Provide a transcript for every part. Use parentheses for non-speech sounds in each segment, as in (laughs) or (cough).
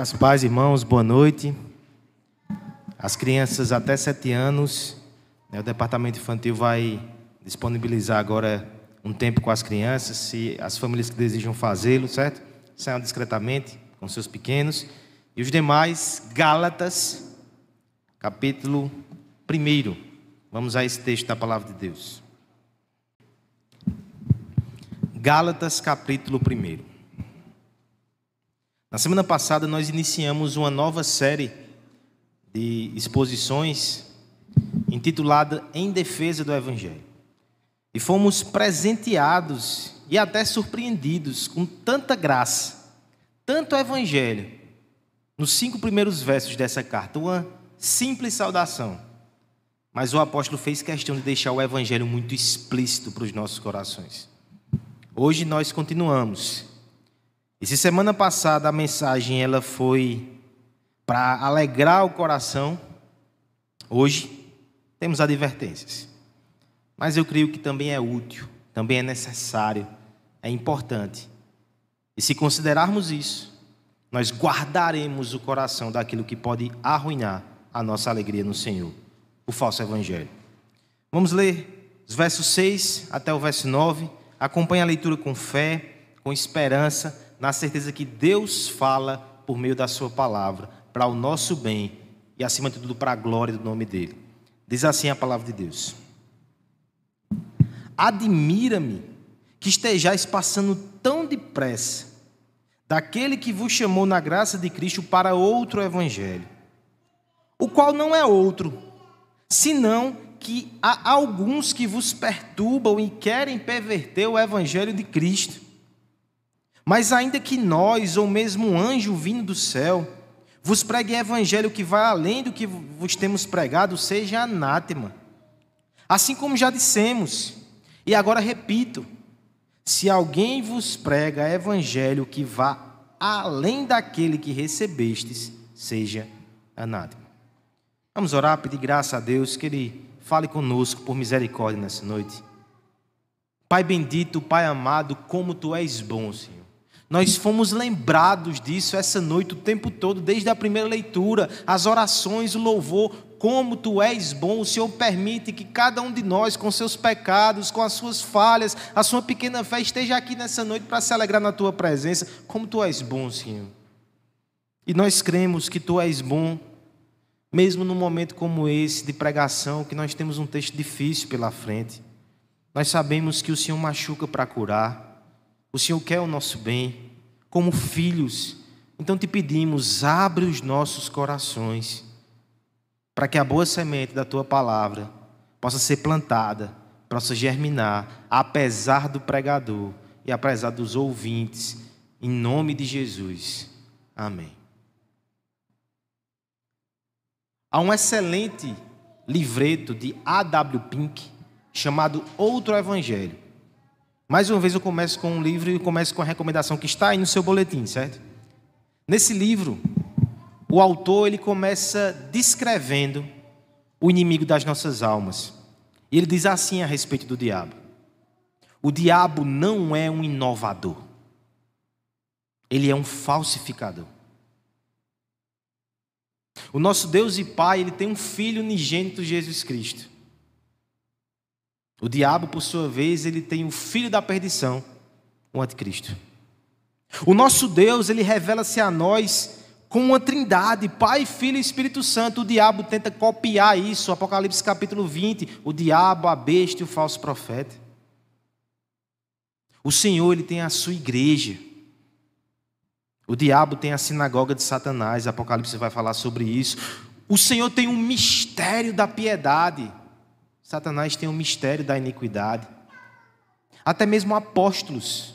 Graças paz, irmãos, boa noite. As crianças até sete anos, né, o departamento infantil vai disponibilizar agora um tempo com as crianças, se as famílias que desejam fazê-lo, certo? Saiam discretamente com seus pequenos. E os demais, Gálatas, capítulo 1. Vamos a esse texto da palavra de Deus. Gálatas, capítulo 1. Na semana passada, nós iniciamos uma nova série de exposições intitulada Em Defesa do Evangelho. E fomos presenteados e até surpreendidos com tanta graça, tanto Evangelho, nos cinco primeiros versos dessa carta, uma simples saudação. Mas o apóstolo fez questão de deixar o Evangelho muito explícito para os nossos corações. Hoje nós continuamos. E se semana passada a mensagem ela foi para alegrar o coração, hoje temos advertências. Mas eu creio que também é útil, também é necessário, é importante. E se considerarmos isso, nós guardaremos o coração daquilo que pode arruinar a nossa alegria no Senhor, o falso evangelho. Vamos ler os versos 6 até o verso 9. Acompanhe a leitura com fé, com esperança, na certeza que Deus fala por meio da Sua palavra para o nosso bem e, acima de tudo, para a glória do nome dele. Diz assim a palavra de Deus: Admira-me que estejais passando tão depressa daquele que vos chamou na graça de Cristo para outro evangelho, o qual não é outro, senão que há alguns que vos perturbam e querem perverter o evangelho de Cristo. Mas ainda que nós, ou mesmo um anjo vindo do céu, vos pregue evangelho que vai além do que vos temos pregado, seja anátema. Assim como já dissemos, e agora repito: se alguém vos prega evangelho que vá além daquele que recebestes, seja anátema. Vamos orar, pedir graça a Deus que Ele fale conosco por misericórdia nessa noite. Pai bendito, Pai amado, como Tu és bom, Senhor. Nós fomos lembrados disso essa noite o tempo todo, desde a primeira leitura, as orações, o louvor. Como tu és bom, o Senhor permite que cada um de nós, com seus pecados, com as suas falhas, a sua pequena fé, esteja aqui nessa noite para se alegrar na tua presença. Como tu és bom, Senhor. E nós cremos que tu és bom, mesmo num momento como esse de pregação, que nós temos um texto difícil pela frente. Nós sabemos que o Senhor machuca para curar. O Senhor quer o nosso bem, como filhos. Então te pedimos, abre os nossos corações, para que a boa semente da tua palavra possa ser plantada, possa germinar, apesar do pregador e apesar dos ouvintes, em nome de Jesus. Amém. Há um excelente livreto de A.W. Pink chamado Outro Evangelho. Mais uma vez eu começo com um livro e começo com a recomendação que está aí no seu boletim, certo? Nesse livro, o autor ele começa descrevendo o inimigo das nossas almas. E ele diz assim a respeito do diabo: O diabo não é um inovador. Ele é um falsificador. O nosso Deus e Pai, ele tem um filho unigênito, Jesus Cristo. O diabo, por sua vez, ele tem o filho da perdição, o anticristo. O nosso Deus, ele revela-se a nós com uma trindade, Pai, Filho e Espírito Santo. O diabo tenta copiar isso, Apocalipse capítulo 20, o diabo, a besta e o falso profeta. O Senhor, ele tem a sua igreja. O diabo tem a sinagoga de Satanás, Apocalipse vai falar sobre isso. O Senhor tem um mistério da piedade. Satanás tem o mistério da iniquidade. Até mesmo apóstolos.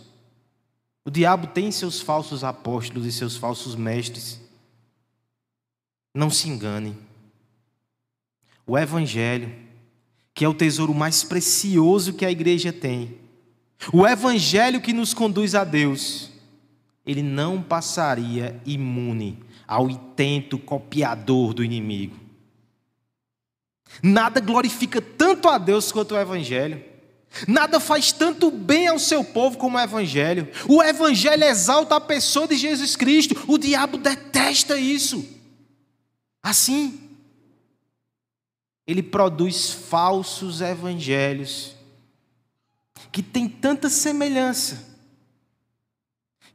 O diabo tem seus falsos apóstolos e seus falsos mestres. Não se engane. O Evangelho, que é o tesouro mais precioso que a igreja tem, o Evangelho que nos conduz a Deus, ele não passaria imune ao intento copiador do inimigo. Nada glorifica tanto a Deus quanto o Evangelho. Nada faz tanto bem ao seu povo como o Evangelho. O Evangelho exalta a pessoa de Jesus Cristo. O diabo detesta isso. Assim, ele produz falsos evangelhos que têm tanta semelhança,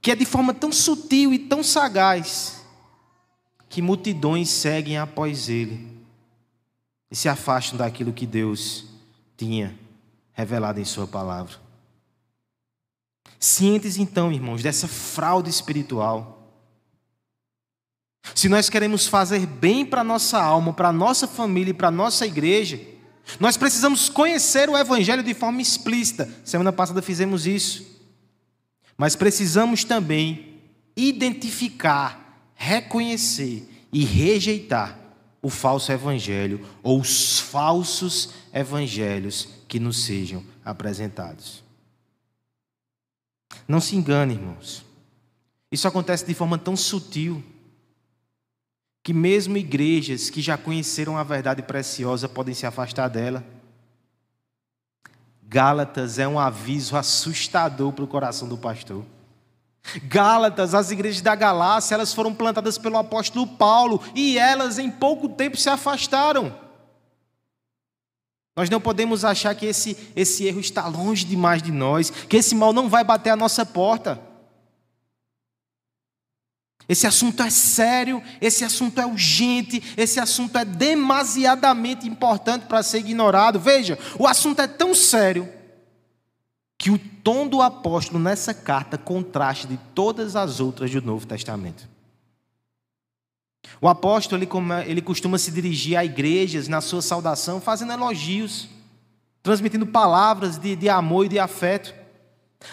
que é de forma tão sutil e tão sagaz, que multidões seguem após ele e se afastam daquilo que Deus tinha revelado em Sua palavra. Cientes então, irmãos, dessa fraude espiritual. Se nós queremos fazer bem para a nossa alma, para a nossa família e para a nossa igreja, nós precisamos conhecer o Evangelho de forma explícita. Semana passada fizemos isso. Mas precisamos também identificar, reconhecer e rejeitar o falso evangelho ou os falsos evangelhos que nos sejam apresentados. Não se engane, irmãos. Isso acontece de forma tão sutil que mesmo igrejas que já conheceram a verdade preciosa podem se afastar dela. Gálatas é um aviso assustador para o coração do pastor. Gálatas, as igrejas da Galácia, elas foram plantadas pelo apóstolo Paulo e elas em pouco tempo se afastaram. Nós não podemos achar que esse, esse erro está longe demais de nós, que esse mal não vai bater a nossa porta. Esse assunto é sério, esse assunto é urgente, esse assunto é demasiadamente importante para ser ignorado. Veja, o assunto é tão sério que o tom do apóstolo nessa carta contraste de todas as outras do Novo Testamento. O apóstolo ele, costuma se dirigir a igrejas na sua saudação, fazendo elogios, transmitindo palavras de, de amor e de afeto.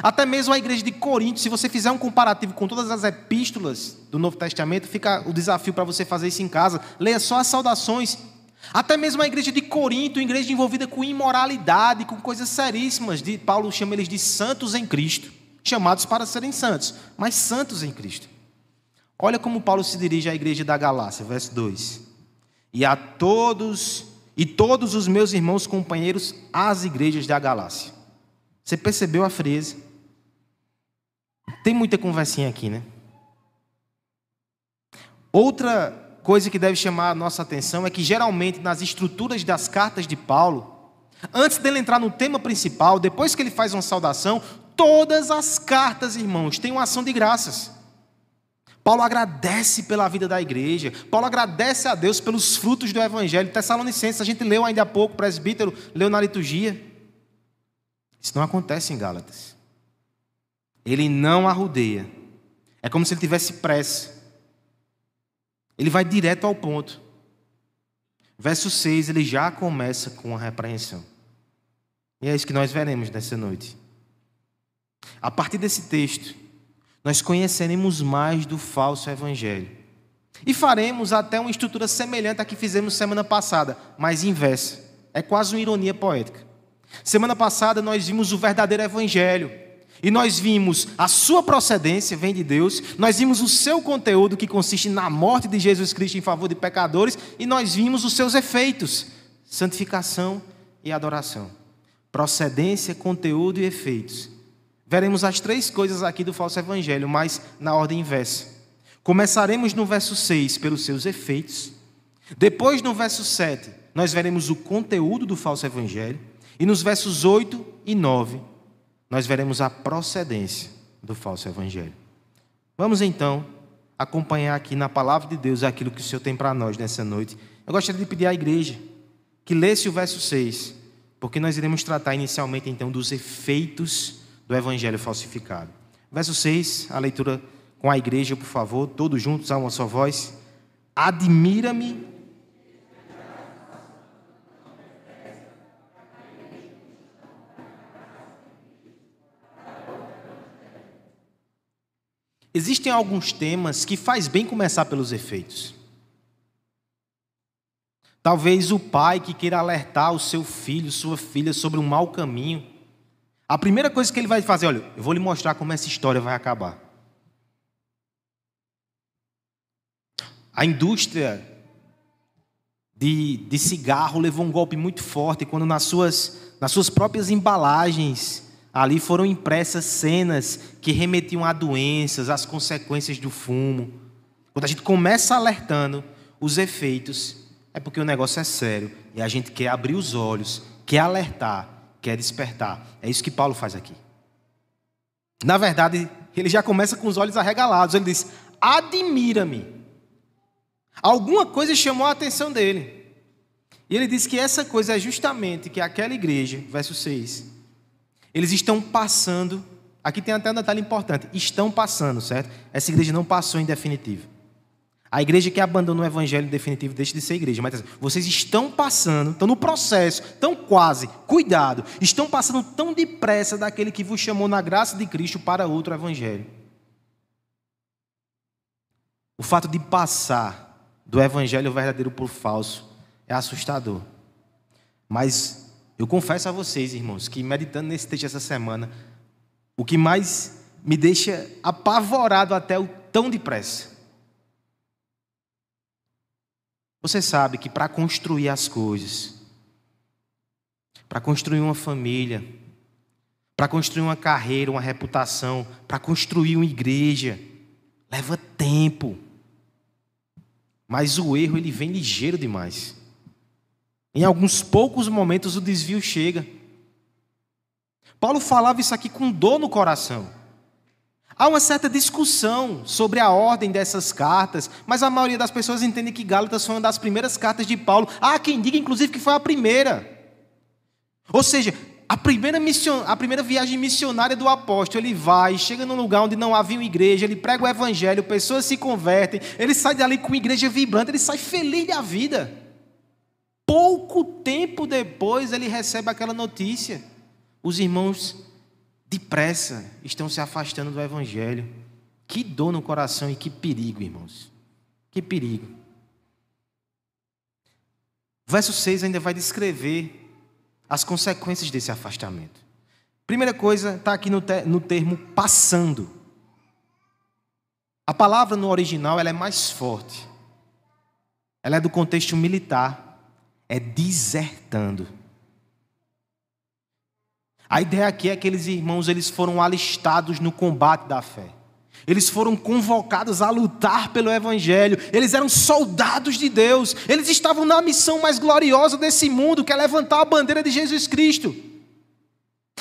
Até mesmo a igreja de Corinto, se você fizer um comparativo com todas as epístolas do Novo Testamento, fica o desafio para você fazer isso em casa. Leia só as saudações até mesmo a igreja de Corinto, igreja envolvida com imoralidade, com coisas seríssimas. De, Paulo chama eles de santos em Cristo, chamados para serem santos, mas santos em Cristo. Olha como Paulo se dirige à igreja da Galácia, verso 2. E a todos, e todos os meus irmãos companheiros às igrejas da Galácia. Você percebeu a frase? Tem muita conversinha aqui, né? Outra coisa que deve chamar a nossa atenção é que, geralmente, nas estruturas das cartas de Paulo, antes dele entrar no tema principal, depois que ele faz uma saudação, todas as cartas, irmãos, têm uma ação de graças. Paulo agradece pela vida da igreja, Paulo agradece a Deus pelos frutos do Evangelho. Tessalonicenses, a gente leu ainda há pouco, o presbítero leu na liturgia. Isso não acontece em Gálatas. Ele não arrudeia. É como se ele tivesse pressa. Ele vai direto ao ponto. Verso 6, ele já começa com a repreensão. E é isso que nós veremos nessa noite. A partir desse texto, nós conheceremos mais do falso evangelho. E faremos até uma estrutura semelhante à que fizemos semana passada, mas inversa. É quase uma ironia poética. Semana passada nós vimos o verdadeiro evangelho e nós vimos a sua procedência, vem de Deus, nós vimos o seu conteúdo, que consiste na morte de Jesus Cristo em favor de pecadores, e nós vimos os seus efeitos: santificação e adoração. Procedência, conteúdo e efeitos. Veremos as três coisas aqui do falso evangelho, mas na ordem inversa. Começaremos no verso 6 pelos seus efeitos. Depois, no verso 7, nós veremos o conteúdo do falso evangelho. E nos versos 8 e 9, nós veremos a procedência do falso evangelho. Vamos então acompanhar aqui na palavra de Deus aquilo que o Senhor tem para nós nessa noite. Eu gostaria de pedir à igreja que lesse o verso 6, porque nós iremos tratar inicialmente então dos efeitos do evangelho falsificado. Verso 6, a leitura com a igreja, por favor, todos juntos a uma só voz. Admira-me Existem alguns temas que faz bem começar pelos efeitos. Talvez o pai que queira alertar o seu filho, sua filha sobre um mau caminho. A primeira coisa que ele vai fazer, olha, eu vou lhe mostrar como essa história vai acabar. A indústria de, de cigarro levou um golpe muito forte quando nas suas, nas suas próprias embalagens ali foram impressas cenas que remetiam a doenças, às consequências do fumo. Quando a gente começa alertando os efeitos, é porque o negócio é sério e a gente quer abrir os olhos, quer alertar, quer despertar. É isso que Paulo faz aqui. Na verdade, ele já começa com os olhos arregalados. Ele diz: Admira-me. Alguma coisa chamou a atenção dele. E ele diz que essa coisa é justamente que aquela igreja, verso 6, eles estão passando. Aqui tem até um detalhe importante: estão passando, certo? Essa igreja não passou em definitivo. A igreja que abandonou o evangelho definitivo deixa de ser igreja. Mas vocês estão passando, estão no processo, estão quase, cuidado, estão passando tão depressa daquele que vos chamou na graça de Cristo para outro evangelho. O fato de passar do evangelho verdadeiro para o falso é assustador. Mas eu confesso a vocês, irmãos, que meditando nesse texto essa semana, o que mais me deixa apavorado até o tão depressa Você sabe que para construir as coisas, para construir uma família, para construir uma carreira, uma reputação, para construir uma igreja, leva tempo. Mas o erro ele vem ligeiro demais. Em alguns poucos momentos o desvio chega. Paulo falava isso aqui com dor no coração. Há uma certa discussão sobre a ordem dessas cartas, mas a maioria das pessoas entende que Gálatas foi uma das primeiras cartas de Paulo. Há quem diga, inclusive, que foi a primeira. Ou seja, a primeira, a primeira viagem missionária do apóstolo, ele vai, chega num lugar onde não havia uma igreja, ele prega o evangelho, pessoas se convertem, ele sai dali com uma igreja vibrante, ele sai feliz da vida. Pouco tempo depois ele recebe aquela notícia. Os irmãos depressa estão se afastando do Evangelho. Que dor no coração e que perigo, irmãos. Que perigo. verso 6 ainda vai descrever as consequências desse afastamento. Primeira coisa está aqui no, no termo passando. A palavra no original ela é mais forte. Ela é do contexto militar. É desertando. A ideia aqui é que aqueles irmãos eles foram alistados no combate da fé. Eles foram convocados a lutar pelo Evangelho. Eles eram soldados de Deus. Eles estavam na missão mais gloriosa desse mundo, que é levantar a bandeira de Jesus Cristo.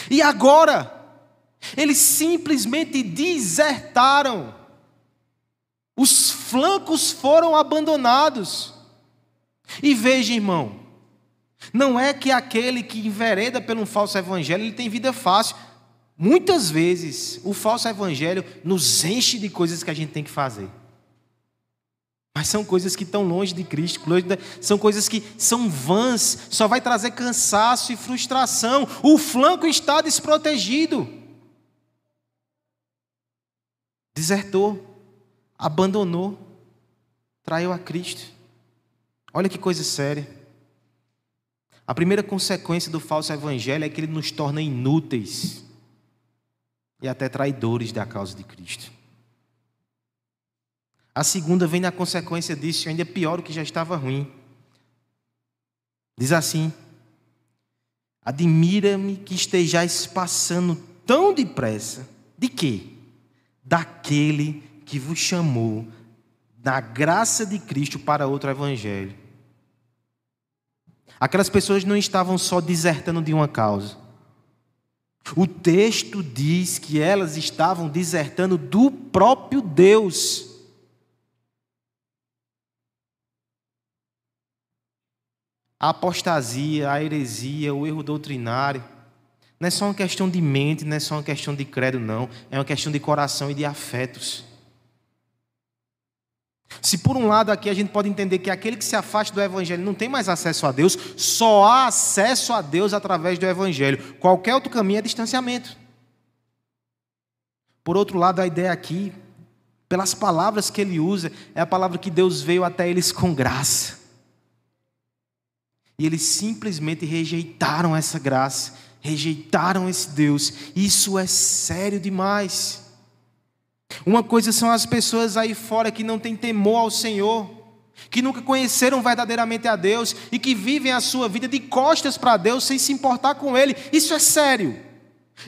E agora, eles simplesmente desertaram. Os flancos foram abandonados. E veja, irmão, não é que aquele que envereda pelo falso evangelho ele tem vida fácil. Muitas vezes o falso evangelho nos enche de coisas que a gente tem que fazer. Mas são coisas que estão longe de Cristo, são coisas que são vãs, só vai trazer cansaço e frustração. O flanco está desprotegido. Desertou, abandonou, traiu a Cristo. Olha que coisa séria. A primeira consequência do falso evangelho é que ele nos torna inúteis e até traidores da causa de Cristo. A segunda vem na consequência disso, ainda pior, o que já estava ruim. Diz assim: Admira-me que estejais passando tão depressa, de quê? Daquele que vos chamou da graça de Cristo para outro evangelho Aquelas pessoas não estavam só desertando de uma causa. O texto diz que elas estavam desertando do próprio Deus. A apostasia, a heresia, o erro doutrinário, não é só uma questão de mente, não é só uma questão de credo, não. É uma questão de coração e de afetos. Se por um lado aqui a gente pode entender que aquele que se afasta do Evangelho não tem mais acesso a Deus, só há acesso a Deus através do Evangelho. Qualquer outro caminho é distanciamento. Por outro lado, a ideia aqui, pelas palavras que ele usa, é a palavra que Deus veio até eles com graça. E eles simplesmente rejeitaram essa graça, rejeitaram esse Deus. Isso é sério demais. Uma coisa são as pessoas aí fora que não têm temor ao Senhor, que nunca conheceram verdadeiramente a Deus e que vivem a sua vida de costas para Deus sem se importar com Ele. Isso é sério.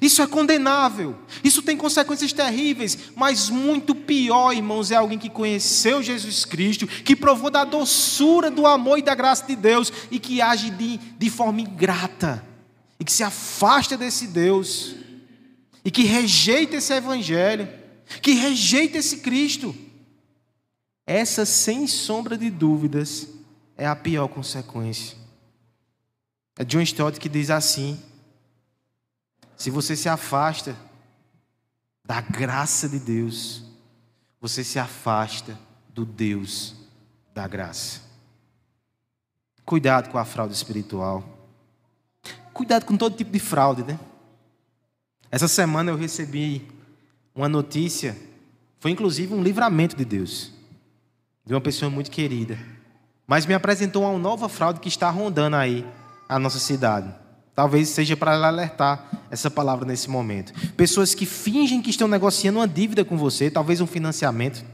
Isso é condenável. Isso tem consequências terríveis. Mas muito pior, irmãos, é alguém que conheceu Jesus Cristo, que provou da doçura, do amor e da graça de Deus e que age de, de forma ingrata e que se afasta desse Deus e que rejeita esse Evangelho, que rejeita esse Cristo. Essa, sem sombra de dúvidas, é a pior consequência. É John Stott que diz assim: se você se afasta da graça de Deus, você se afasta do Deus da graça. Cuidado com a fraude espiritual. Cuidado com todo tipo de fraude, né? Essa semana eu recebi uma notícia, foi inclusive um livramento de Deus de uma pessoa muito querida. Mas me apresentou uma nova fraude que está rondando aí a nossa cidade. Talvez seja para alertar essa palavra nesse momento. Pessoas que fingem que estão negociando uma dívida com você, talvez um financiamento,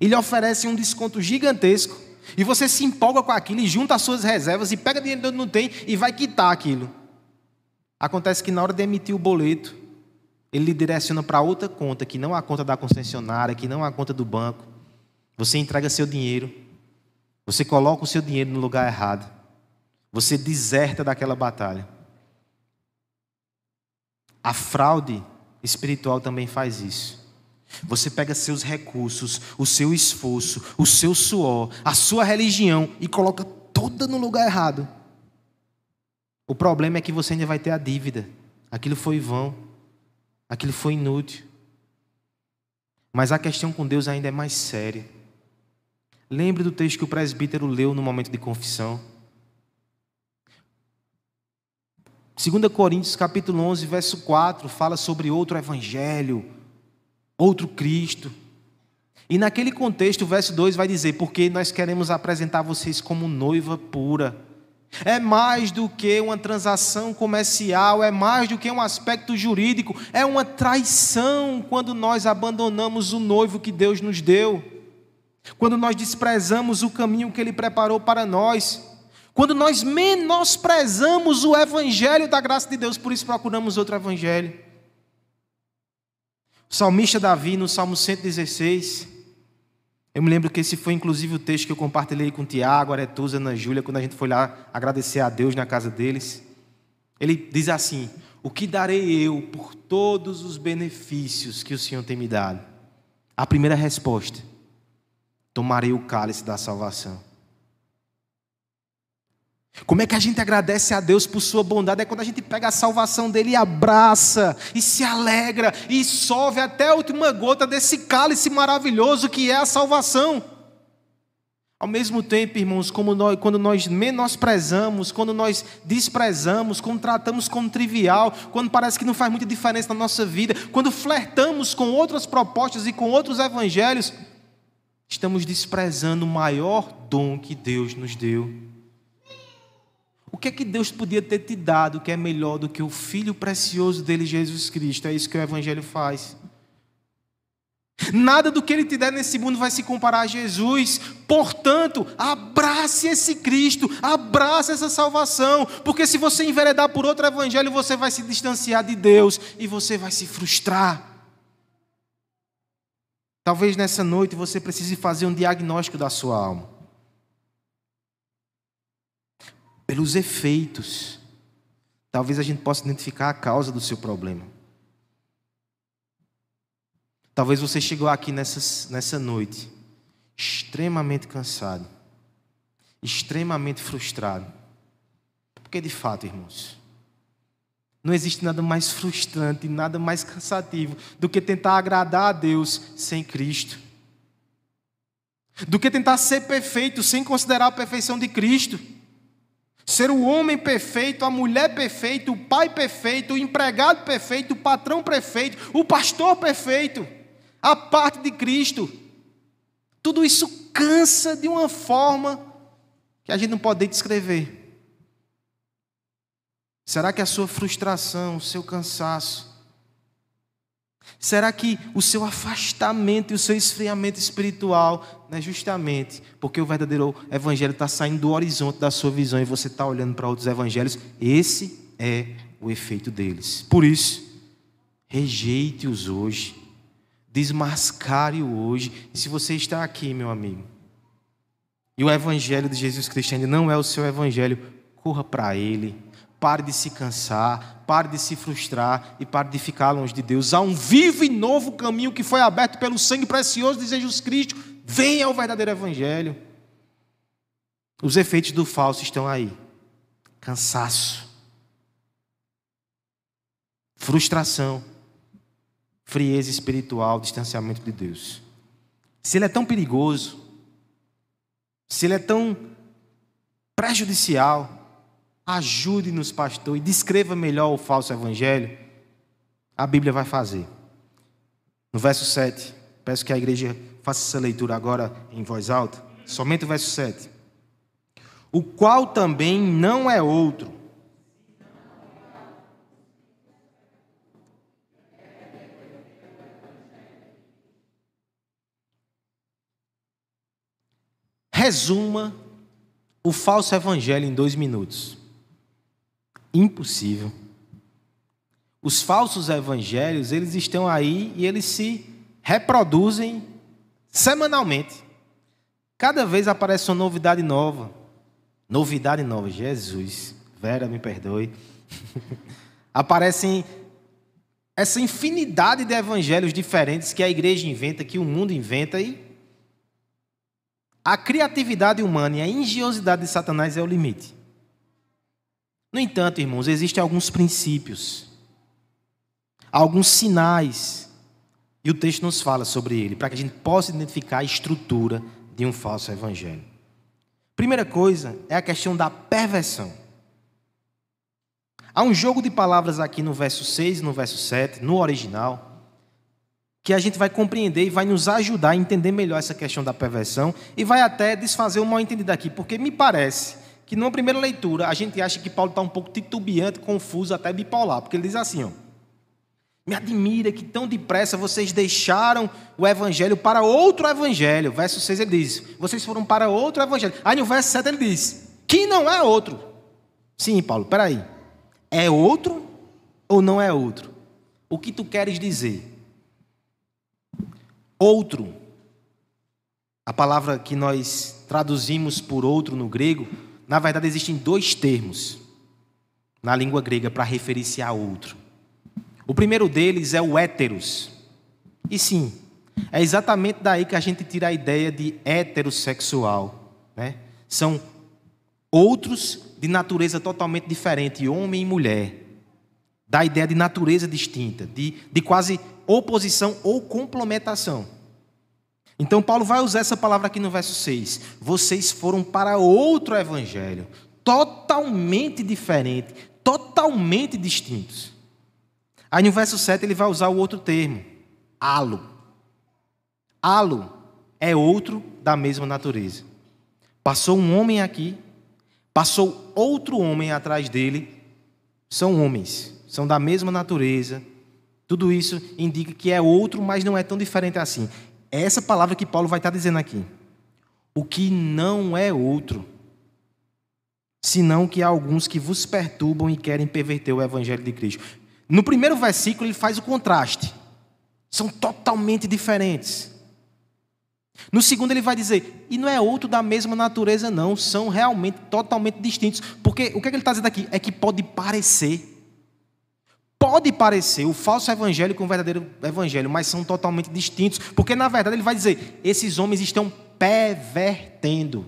e lhe oferecem um desconto gigantesco, e você se empolga com aquilo e junta as suas reservas e pega dinheiro onde não tem e vai quitar aquilo. Acontece que na hora de emitir o boleto, ele lhe direciona para outra conta, que não é a conta da concessionária, que não é a conta do banco. Você entrega seu dinheiro, você coloca o seu dinheiro no lugar errado, você deserta daquela batalha. A fraude espiritual também faz isso. Você pega seus recursos, o seu esforço, o seu suor, a sua religião e coloca toda no lugar errado. O problema é que você ainda vai ter a dívida. Aquilo foi vão. Aquilo foi inútil. Mas a questão com Deus ainda é mais séria. Lembre do texto que o presbítero leu no momento de confissão. 2 Coríntios capítulo 11, verso 4, fala sobre outro evangelho, outro Cristo. E naquele contexto, o verso 2 vai dizer: Porque nós queremos apresentar vocês como noiva pura. É mais do que uma transação comercial, é mais do que um aspecto jurídico, é uma traição quando nós abandonamos o noivo que Deus nos deu quando nós desprezamos o caminho que Ele preparou para nós, quando nós menosprezamos o Evangelho da graça de Deus, por isso procuramos outro Evangelho. O salmista Davi, no Salmo 116, eu me lembro que esse foi inclusive o texto que eu compartilhei com o Tiago, Aretusa, Ana Júlia, quando a gente foi lá agradecer a Deus na casa deles. Ele diz assim: O que darei eu por todos os benefícios que o Senhor tem me dado? A primeira resposta tomarei o cálice da salvação. Como é que a gente agradece a Deus por sua bondade? É quando a gente pega a salvação dele e abraça, e se alegra, e solve até a última gota desse cálice maravilhoso que é a salvação. Ao mesmo tempo, irmãos, nós, quando nós menosprezamos, quando nós desprezamos, quando tratamos como trivial, quando parece que não faz muita diferença na nossa vida, quando flertamos com outras propostas e com outros evangelhos, estamos desprezando o maior dom que Deus nos deu. O que é que Deus podia ter te dado que é melhor do que o Filho precioso dele, Jesus Cristo? É isso que o Evangelho faz. Nada do que ele te der nesse mundo vai se comparar a Jesus. Portanto, abrace esse Cristo, abrace essa salvação, porque se você enveredar por outro evangelho, você vai se distanciar de Deus e você vai se frustrar. Talvez nessa noite você precise fazer um diagnóstico da sua alma. Pelos efeitos, talvez a gente possa identificar a causa do seu problema. Talvez você chegou aqui nessa, nessa noite extremamente cansado, extremamente frustrado. Porque de fato, irmãos, não existe nada mais frustrante, nada mais cansativo do que tentar agradar a Deus sem Cristo. Do que tentar ser perfeito sem considerar a perfeição de Cristo. Ser o homem perfeito, a mulher perfeita, o pai perfeito, o empregado perfeito, o patrão perfeito, o pastor perfeito, a parte de Cristo. Tudo isso cansa de uma forma que a gente não pode descrever. Será que a sua frustração, o seu cansaço, Será que o seu afastamento e o seu esfriamento espiritual não é justamente porque o verdadeiro evangelho está saindo do horizonte da sua visão e você está olhando para outros evangelhos? Esse é o efeito deles. Por isso, rejeite-os hoje, desmascare-o hoje. E se você está aqui, meu amigo, e o evangelho de Jesus Cristo ainda não é o seu evangelho, corra para ele Pare de se cansar, pare de se frustrar e pare de ficar longe de Deus. Há um vivo e novo caminho que foi aberto pelo sangue precioso de Jesus Cristo. Venha ao verdadeiro Evangelho. Os efeitos do falso estão aí: cansaço, frustração, frieza espiritual, distanciamento de Deus. Se ele é tão perigoso, se ele é tão prejudicial, Ajude-nos, pastor, e descreva melhor o falso evangelho. A Bíblia vai fazer. No verso 7, peço que a igreja faça essa leitura agora em voz alta. Somente o verso 7. O qual também não é outro. Resuma o falso evangelho em dois minutos. Impossível. Os falsos evangelhos, eles estão aí e eles se reproduzem semanalmente. Cada vez aparece uma novidade nova. Novidade nova, Jesus. Vera, me perdoe. (laughs) Aparecem essa infinidade de evangelhos diferentes que a igreja inventa, que o mundo inventa e a criatividade humana e a engenhosidade de Satanás é o limite. No entanto, irmãos, existem alguns princípios, alguns sinais, e o texto nos fala sobre ele, para que a gente possa identificar a estrutura de um falso evangelho. Primeira coisa é a questão da perversão. Há um jogo de palavras aqui no verso 6 e no verso 7, no original, que a gente vai compreender e vai nos ajudar a entender melhor essa questão da perversão e vai até desfazer o mal entendido aqui, porque me parece que numa primeira leitura a gente acha que Paulo está um pouco titubeante, confuso, até bipolar, porque ele diz assim: ó, Me admira que tão depressa vocês deixaram o evangelho para outro evangelho. Verso 6 ele diz: Vocês foram para outro evangelho. Aí no verso 7 ele diz: Que não é outro. Sim, Paulo, peraí. É outro ou não é outro? O que tu queres dizer? Outro. A palavra que nós traduzimos por outro no grego na verdade, existem dois termos na língua grega para referir-se a outro. O primeiro deles é o héteros. E sim, é exatamente daí que a gente tira a ideia de heterossexual. Né? São outros de natureza totalmente diferente, homem e mulher. Da ideia de natureza distinta, de, de quase oposição ou complementação. Então, Paulo vai usar essa palavra aqui no verso 6. Vocês foram para outro evangelho, totalmente diferente, totalmente distintos. Aí no verso 7 ele vai usar o outro termo, halo. Halo é outro da mesma natureza. Passou um homem aqui, passou outro homem atrás dele, são homens, são da mesma natureza. Tudo isso indica que é outro, mas não é tão diferente assim. É essa palavra que Paulo vai estar dizendo aqui. O que não é outro, senão que há alguns que vos perturbam e querem perverter o evangelho de Cristo. No primeiro versículo, ele faz o contraste. São totalmente diferentes. No segundo, ele vai dizer, e não é outro da mesma natureza, não, são realmente totalmente distintos. Porque o que, é que ele está dizendo aqui? É que pode parecer pode parecer o falso evangelho com o verdadeiro evangelho, mas são totalmente distintos, porque na verdade ele vai dizer: esses homens estão pervertendo.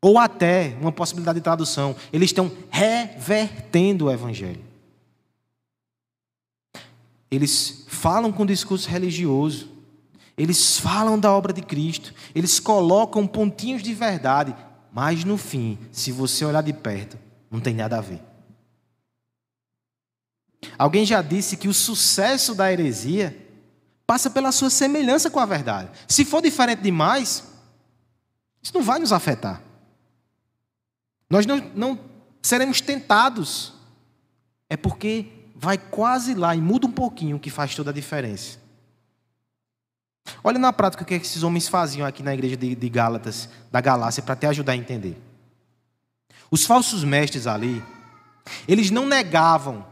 Ou até, uma possibilidade de tradução, eles estão revertendo o evangelho. Eles falam com discurso religioso, eles falam da obra de Cristo, eles colocam pontinhos de verdade, mas no fim, se você olhar de perto, não tem nada a ver. Alguém já disse que o sucesso da heresia passa pela sua semelhança com a verdade. Se for diferente demais, isso não vai nos afetar. Nós não, não seremos tentados. É porque vai quase lá e muda um pouquinho, que faz toda a diferença. Olha na prática o que esses homens faziam aqui na igreja de, de Gálatas, da Galácia, para te ajudar a entender. Os falsos mestres ali, eles não negavam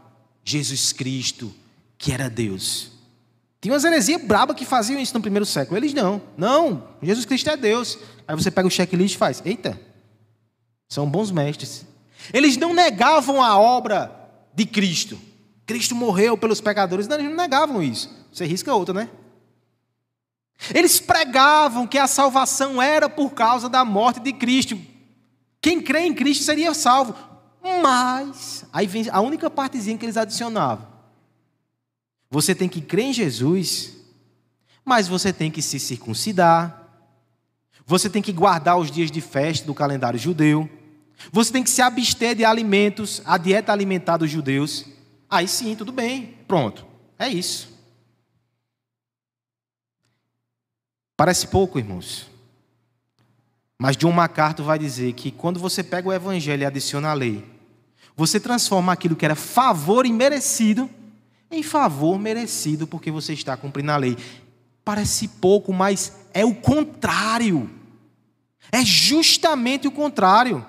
Jesus Cristo, que era Deus. Tinha umas heresias brabas que faziam isso no primeiro século. Eles não. Não, Jesus Cristo é Deus. Aí você pega o checklist e faz: Eita, são bons mestres. Eles não negavam a obra de Cristo. Cristo morreu pelos pecadores. Não, eles não negavam isso. Você risca outra, né? Eles pregavam que a salvação era por causa da morte de Cristo. Quem crê em Cristo seria salvo. Mas, aí vem a única partezinha que eles adicionavam. Você tem que crer em Jesus, mas você tem que se circuncidar. Você tem que guardar os dias de festa do calendário judeu. Você tem que se abster de alimentos, a dieta alimentar dos judeus. Aí sim, tudo bem, pronto. É isso. Parece pouco, irmãos. Mas John MacArthur vai dizer que quando você pega o evangelho e adiciona a lei, você transforma aquilo que era favor imerecido em favor merecido porque você está cumprindo a lei. Parece pouco, mas é o contrário. É justamente o contrário.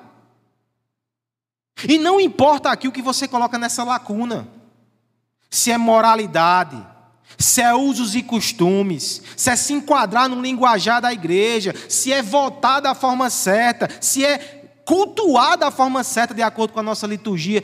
E não importa aqui o que você coloca nessa lacuna. Se é moralidade, se é usos e costumes, se é se enquadrar no linguajar da igreja, se é votar da forma certa, se é cultuar da forma certa de acordo com a nossa liturgia.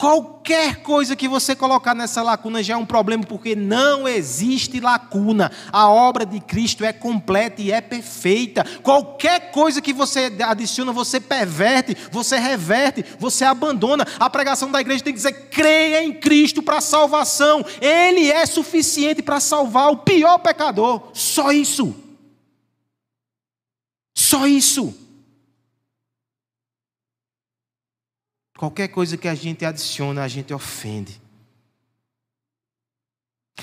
Qualquer coisa que você colocar nessa lacuna já é um problema, porque não existe lacuna. A obra de Cristo é completa e é perfeita. Qualquer coisa que você adiciona, você perverte, você reverte, você abandona. A pregação da igreja tem que dizer: creia em Cristo para salvação. Ele é suficiente para salvar o pior pecador. Só isso. Só isso. Qualquer coisa que a gente adiciona, a gente ofende.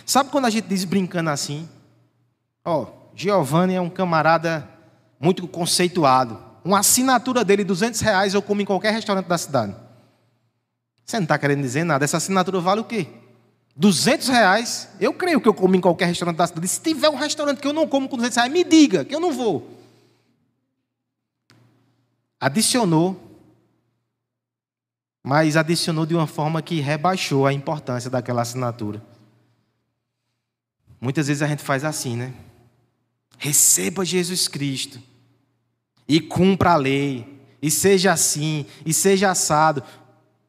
Sabe quando a gente diz brincando assim? Ó, oh, Giovanni é um camarada muito conceituado. Uma assinatura dele, 200 reais, eu como em qualquer restaurante da cidade. Você não está querendo dizer nada. Essa assinatura vale o quê? 200 reais, eu creio que eu como em qualquer restaurante da cidade. Se tiver um restaurante que eu não como com 200 reais, me diga, que eu não vou. Adicionou mas adicionou de uma forma que rebaixou a importância daquela assinatura. Muitas vezes a gente faz assim, né? Receba Jesus Cristo e cumpra a lei, e seja assim, e seja assado.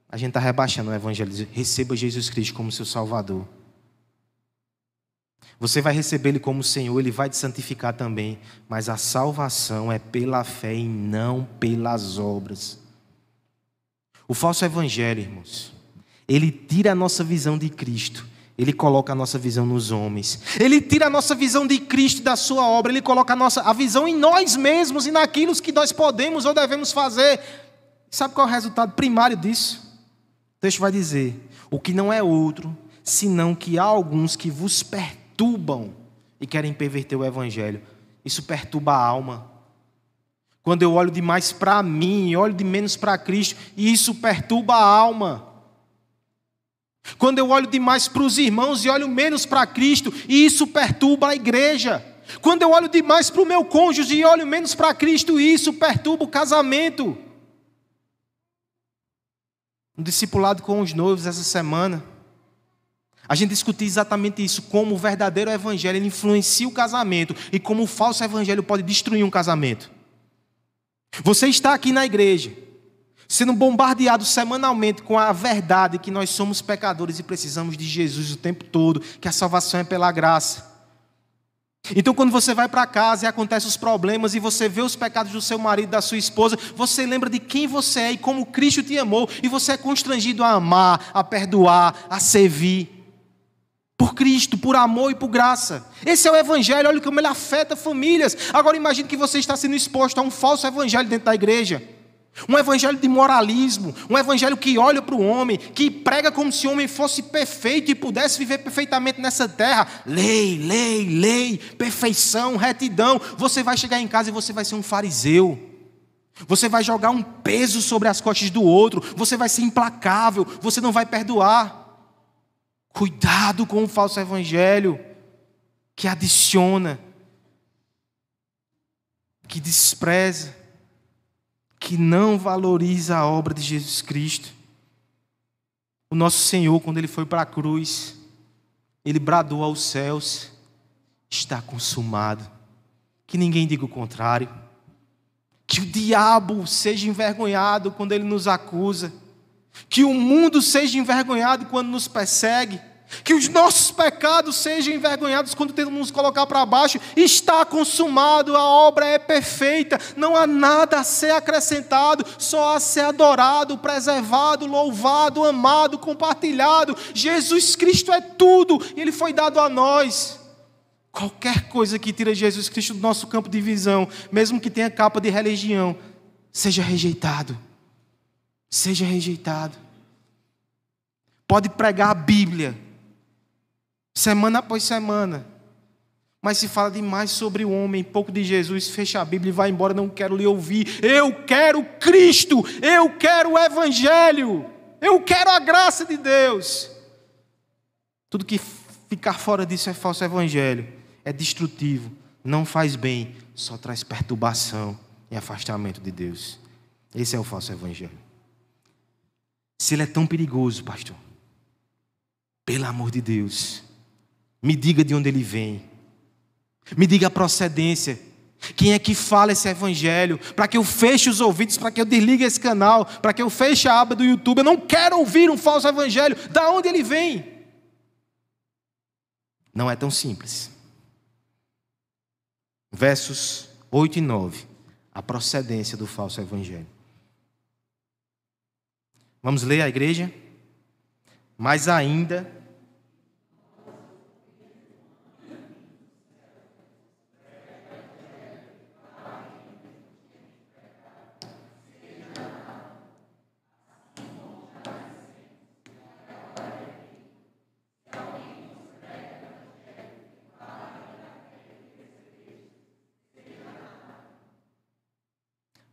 A gente está rebaixando o evangelho. Receba Jesus Cristo como seu Salvador. Você vai receber Ele como Senhor, Ele vai te santificar também. Mas a salvação é pela fé e não pelas obras. O falso evangelho, irmãos, ele tira a nossa visão de Cristo, ele coloca a nossa visão nos homens. Ele tira a nossa visão de Cristo da sua obra, ele coloca a nossa a visão em nós mesmos e naquilo que nós podemos ou devemos fazer. Sabe qual é o resultado primário disso? O texto vai dizer: o que não é outro, senão que há alguns que vos perturbam e querem perverter o evangelho. Isso perturba a alma. Quando eu olho demais para mim, olho de menos para Cristo, e isso perturba a alma. Quando eu olho demais para os irmãos e olho menos para Cristo, e isso perturba a igreja. Quando eu olho demais para o meu cônjuge e olho menos para Cristo, e isso perturba o casamento. Um discipulado com os noivos essa semana. A gente discutiu exatamente isso, como o verdadeiro evangelho influencia o casamento e como o falso evangelho pode destruir um casamento. Você está aqui na igreja, sendo bombardeado semanalmente com a verdade que nós somos pecadores e precisamos de Jesus o tempo todo, que a salvação é pela graça. Então, quando você vai para casa e acontecem os problemas e você vê os pecados do seu marido, da sua esposa, você lembra de quem você é e como Cristo te amou, e você é constrangido a amar, a perdoar, a servir. Por Cristo, por amor e por graça. Esse é o Evangelho, olha como ele afeta famílias. Agora imagine que você está sendo exposto a um falso Evangelho dentro da igreja. Um evangelho de moralismo, um evangelho que olha para o homem, que prega como se o homem fosse perfeito e pudesse viver perfeitamente nessa terra. Lei, lei, lei, perfeição, retidão. Você vai chegar em casa e você vai ser um fariseu. Você vai jogar um peso sobre as costas do outro. Você vai ser implacável. Você não vai perdoar. Cuidado com o falso evangelho que adiciona, que despreza, que não valoriza a obra de Jesus Cristo. O nosso Senhor, quando ele foi para a cruz, ele bradou aos céus: está consumado. Que ninguém diga o contrário. Que o diabo seja envergonhado quando ele nos acusa. Que o mundo seja envergonhado quando nos persegue. Que os nossos pecados sejam envergonhados quando tentamos nos colocar para baixo. Está consumado, a obra é perfeita, não há nada a ser acrescentado, só a ser adorado, preservado, louvado, amado, compartilhado. Jesus Cristo é tudo Ele foi dado a nós. Qualquer coisa que tira Jesus Cristo do nosso campo de visão, mesmo que tenha capa de religião, seja rejeitado. Seja rejeitado. Pode pregar a Bíblia semana após semana. Mas se fala demais sobre o homem, pouco de Jesus, fecha a Bíblia e vai embora, não quero lhe ouvir. Eu quero Cristo, eu quero o Evangelho, eu quero a graça de Deus. Tudo que ficar fora disso é falso Evangelho, é destrutivo, não faz bem, só traz perturbação e afastamento de Deus. Esse é o falso Evangelho. Se ele é tão perigoso, pastor, pelo amor de Deus, me diga de onde ele vem. Me diga a procedência. Quem é que fala esse evangelho? Para que eu feche os ouvidos, para que eu desligue esse canal, para que eu feche a aba do YouTube. Eu não quero ouvir um falso evangelho. Da onde ele vem? Não é tão simples. Versos 8 e 9. A procedência do falso evangelho. Vamos ler a igreja? Mas ainda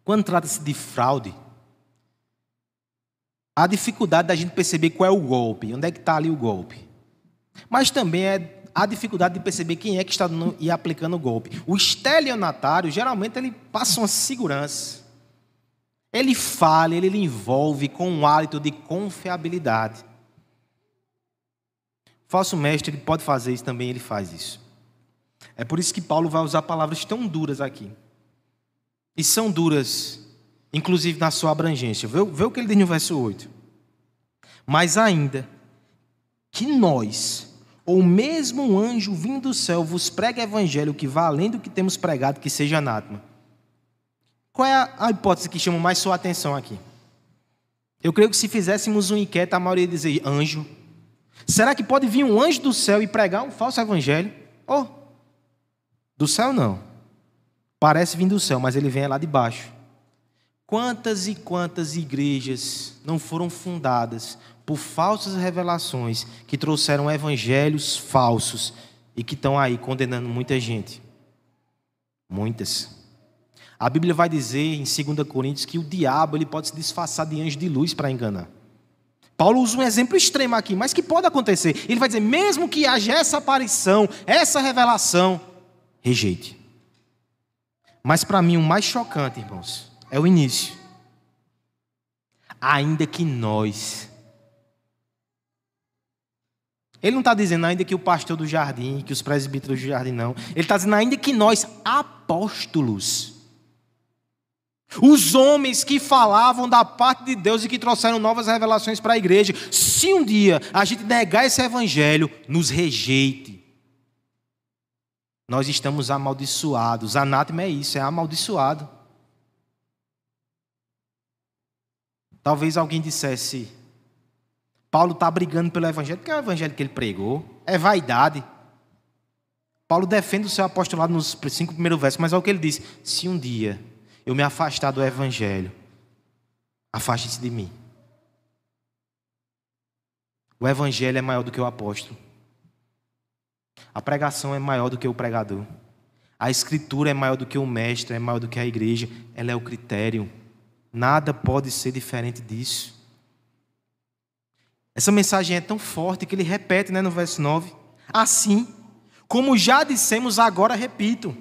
Quando trata-se de fraude, há dificuldade da gente perceber qual é o golpe, onde é que está ali o golpe. Mas também é a dificuldade de perceber quem é que está e aplicando o golpe. O estelionatário, geralmente, ele passa uma segurança. Ele fala, ele lhe envolve com um hálito de confiabilidade. O falso mestre ele pode fazer isso também, ele faz isso. É por isso que Paulo vai usar palavras tão duras aqui. E são duras, inclusive na sua abrangência. Vê, vê o que ele diz no verso 8. Mas ainda que nós, ou mesmo um anjo vindo do céu, vos pregue evangelho que vá além do que temos pregado, que seja anátema. Qual é a hipótese que chama mais sua atenção aqui? Eu creio que se fizéssemos um enquete, a maioria ia dizer anjo. Será que pode vir um anjo do céu e pregar um falso evangelho? Oh, do céu não. Parece vir do céu, mas ele vem lá de baixo. Quantas e quantas igrejas não foram fundadas por falsas revelações que trouxeram evangelhos falsos e que estão aí condenando muita gente? Muitas. A Bíblia vai dizer em 2 Coríntios que o diabo ele pode se disfarçar de anjo de luz para enganar. Paulo usa um exemplo extremo aqui, mas que pode acontecer. Ele vai dizer: mesmo que haja essa aparição, essa revelação, rejeite. Mas para mim o mais chocante, irmãos, é o início. Ainda que nós. Ele não está dizendo ainda que o pastor do jardim, que os presbíteros do jardim, não. Ele está dizendo ainda que nós, apóstolos, os homens que falavam da parte de Deus e que trouxeram novas revelações para a igreja, se um dia a gente negar esse evangelho, nos rejeite nós estamos amaldiçoados. Anátema é isso, é amaldiçoado. Talvez alguém dissesse: Paulo está brigando pelo evangelho, porque é o evangelho que ele pregou, é vaidade. Paulo defende o seu apostolado nos cinco primeiros versos, mas é o que ele diz: se um dia eu me afastar do evangelho, afaste-se de mim. O evangelho é maior do que o apóstolo. A pregação é maior do que o pregador. A escritura é maior do que o mestre, é maior do que a igreja. Ela é o critério. Nada pode ser diferente disso. Essa mensagem é tão forte que ele repete né, no verso 9. Assim, como já dissemos, agora repito.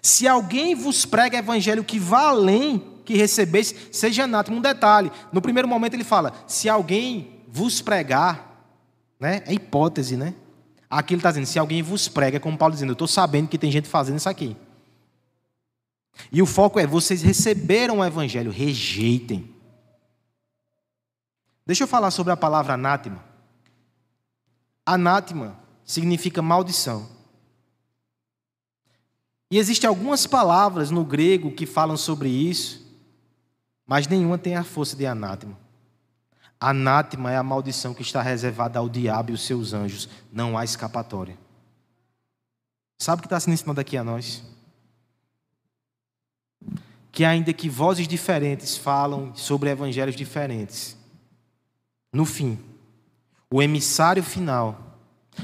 Se alguém vos prega evangelho que vá além que recebesse, seja anátema. Um detalhe: no primeiro momento ele fala, se alguém vos pregar, né, é hipótese, né? Aqui ele está dizendo, se alguém vos prega, como Paulo dizendo, eu estou sabendo que tem gente fazendo isso aqui. E o foco é, vocês receberam o evangelho, rejeitem. Deixa eu falar sobre a palavra anátema. Anátema significa maldição. E existem algumas palavras no grego que falam sobre isso, mas nenhuma tem a força de anátema. Anátema é a maldição que está reservada ao diabo e os seus anjos. Não há escapatória. Sabe o que está sendo ensinado aqui a nós? Que ainda que vozes diferentes falam sobre evangelhos diferentes, no fim, o emissário final,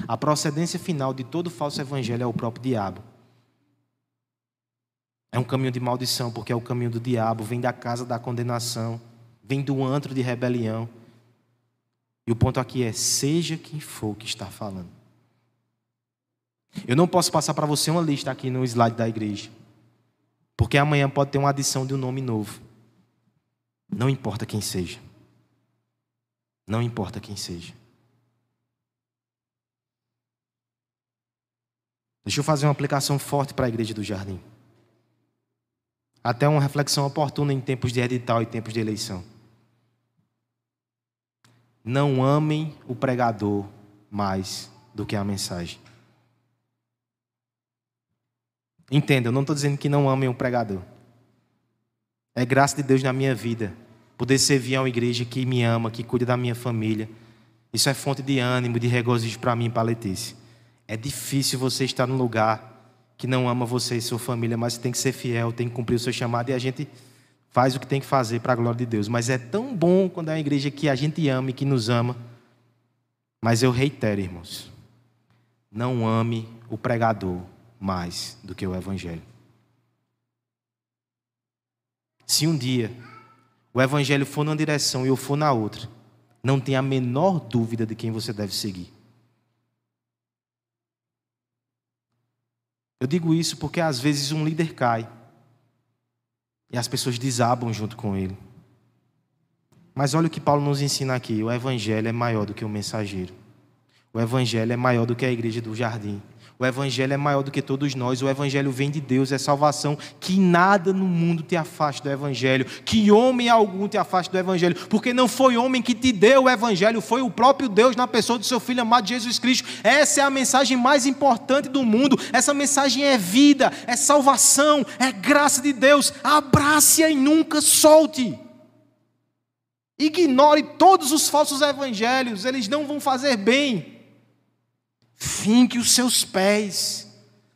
a procedência final de todo falso evangelho é o próprio diabo. É um caminho de maldição, porque é o caminho do diabo, vem da casa da condenação, vem do antro de rebelião. E o ponto aqui é: seja quem for que está falando. Eu não posso passar para você uma lista aqui no slide da igreja, porque amanhã pode ter uma adição de um nome novo. Não importa quem seja. Não importa quem seja. Deixa eu fazer uma aplicação forte para a igreja do jardim. Até uma reflexão oportuna em tempos de edital e tempos de eleição. Não amem o pregador mais do que a mensagem. Entenda, eu não estou dizendo que não amem o pregador. É graça de Deus na minha vida poder servir a uma igreja que me ama, que cuida da minha família. Isso é fonte de ânimo, de regozijo para mim e para Letícia. É difícil você estar num lugar que não ama você e sua família, mas tem que ser fiel, tem que cumprir o seu chamado e a gente faz o que tem que fazer para a glória de Deus. Mas é tão bom quando é uma igreja que a gente ama e que nos ama. Mas eu reitero, irmãos, não ame o pregador mais do que o evangelho. Se um dia o evangelho for numa direção e eu for na outra, não tenha a menor dúvida de quem você deve seguir. Eu digo isso porque às vezes um líder cai e as pessoas desabam junto com ele. Mas olha o que Paulo nos ensina aqui: o evangelho é maior do que o mensageiro. O evangelho é maior do que a igreja do jardim. O Evangelho é maior do que todos nós. O Evangelho vem de Deus, é salvação. Que nada no mundo te afaste do Evangelho. Que homem algum te afaste do Evangelho. Porque não foi homem que te deu o Evangelho, foi o próprio Deus na pessoa do seu Filho amado Jesus Cristo. Essa é a mensagem mais importante do mundo. Essa mensagem é vida, é salvação, é graça de Deus. Abrace-a e nunca solte. Ignore todos os falsos evangelhos, eles não vão fazer bem. Finque os seus pés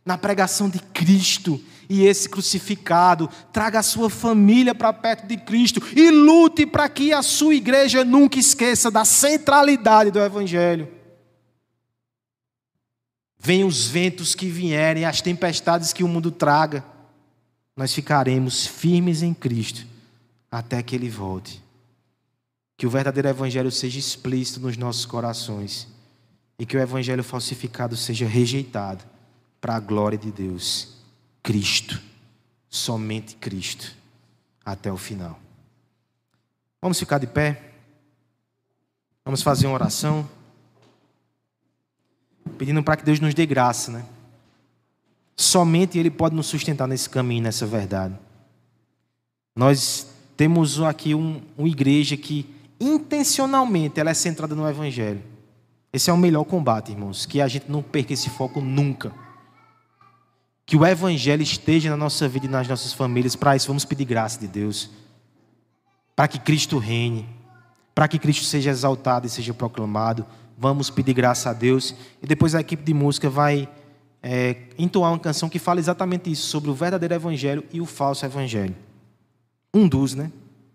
na pregação de Cristo e esse crucificado. Traga a sua família para perto de Cristo e lute para que a sua igreja nunca esqueça da centralidade do Evangelho. Venham os ventos que vierem, as tempestades que o mundo traga, nós ficaremos firmes em Cristo até que Ele volte. Que o verdadeiro Evangelho seja explícito nos nossos corações e que o evangelho falsificado seja rejeitado para a glória de Deus. Cristo, somente Cristo, até o final. Vamos ficar de pé? Vamos fazer uma oração? Pedindo para que Deus nos dê graça, né? Somente Ele pode nos sustentar nesse caminho, nessa verdade. Nós temos aqui um, uma igreja que intencionalmente ela é centrada no Evangelho. Esse é o melhor combate, irmãos. Que a gente não perca esse foco nunca. Que o Evangelho esteja na nossa vida e nas nossas famílias. Para isso, vamos pedir graça de Deus. Para que Cristo reine. Para que Cristo seja exaltado e seja proclamado. Vamos pedir graça a Deus. E depois a equipe de música vai é, entoar uma canção que fala exatamente isso. Sobre o verdadeiro Evangelho e o falso Evangelho. Um dos, né?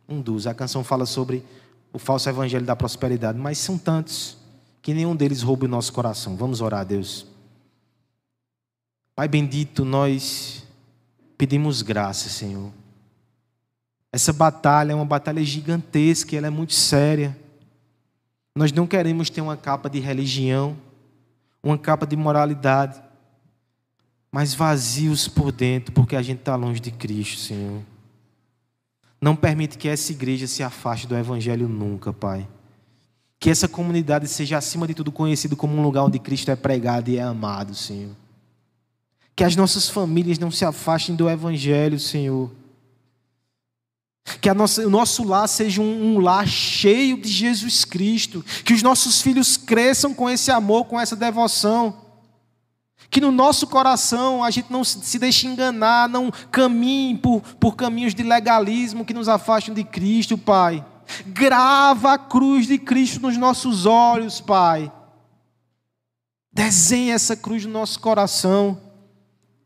Um dos. A canção fala sobre o falso Evangelho da prosperidade. Mas são tantos que nenhum deles roube o nosso coração. Vamos orar a Deus. Pai bendito, nós pedimos graça, Senhor. Essa batalha é uma batalha gigantesca, ela é muito séria. Nós não queremos ter uma capa de religião, uma capa de moralidade, mas vazios por dentro, porque a gente está longe de Cristo, Senhor. Não permite que essa igreja se afaste do Evangelho nunca, Pai. Que essa comunidade seja, acima de tudo, conhecida como um lugar onde Cristo é pregado e é amado, Senhor. Que as nossas famílias não se afastem do Evangelho, Senhor. Que nossa, o nosso lar seja um, um, lar cheio de Jesus Cristo. Que os nossos filhos cresçam com esse amor, com essa devoção. Que no nosso coração a gente não se deixe enganar, não caminhe por, por caminhos de legalismo que nos afastem de Cristo, Pai. Grava a cruz de Cristo nos nossos olhos, Pai. Desenha essa cruz no nosso coração.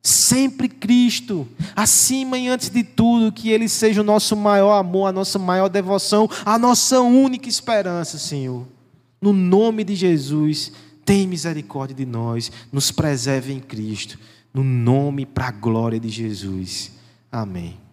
Sempre Cristo, acima e antes de tudo, que Ele seja o nosso maior amor, a nossa maior devoção, a nossa única esperança, Senhor. No nome de Jesus, tem misericórdia de nós, nos preserve em Cristo, no nome para a glória de Jesus. Amém.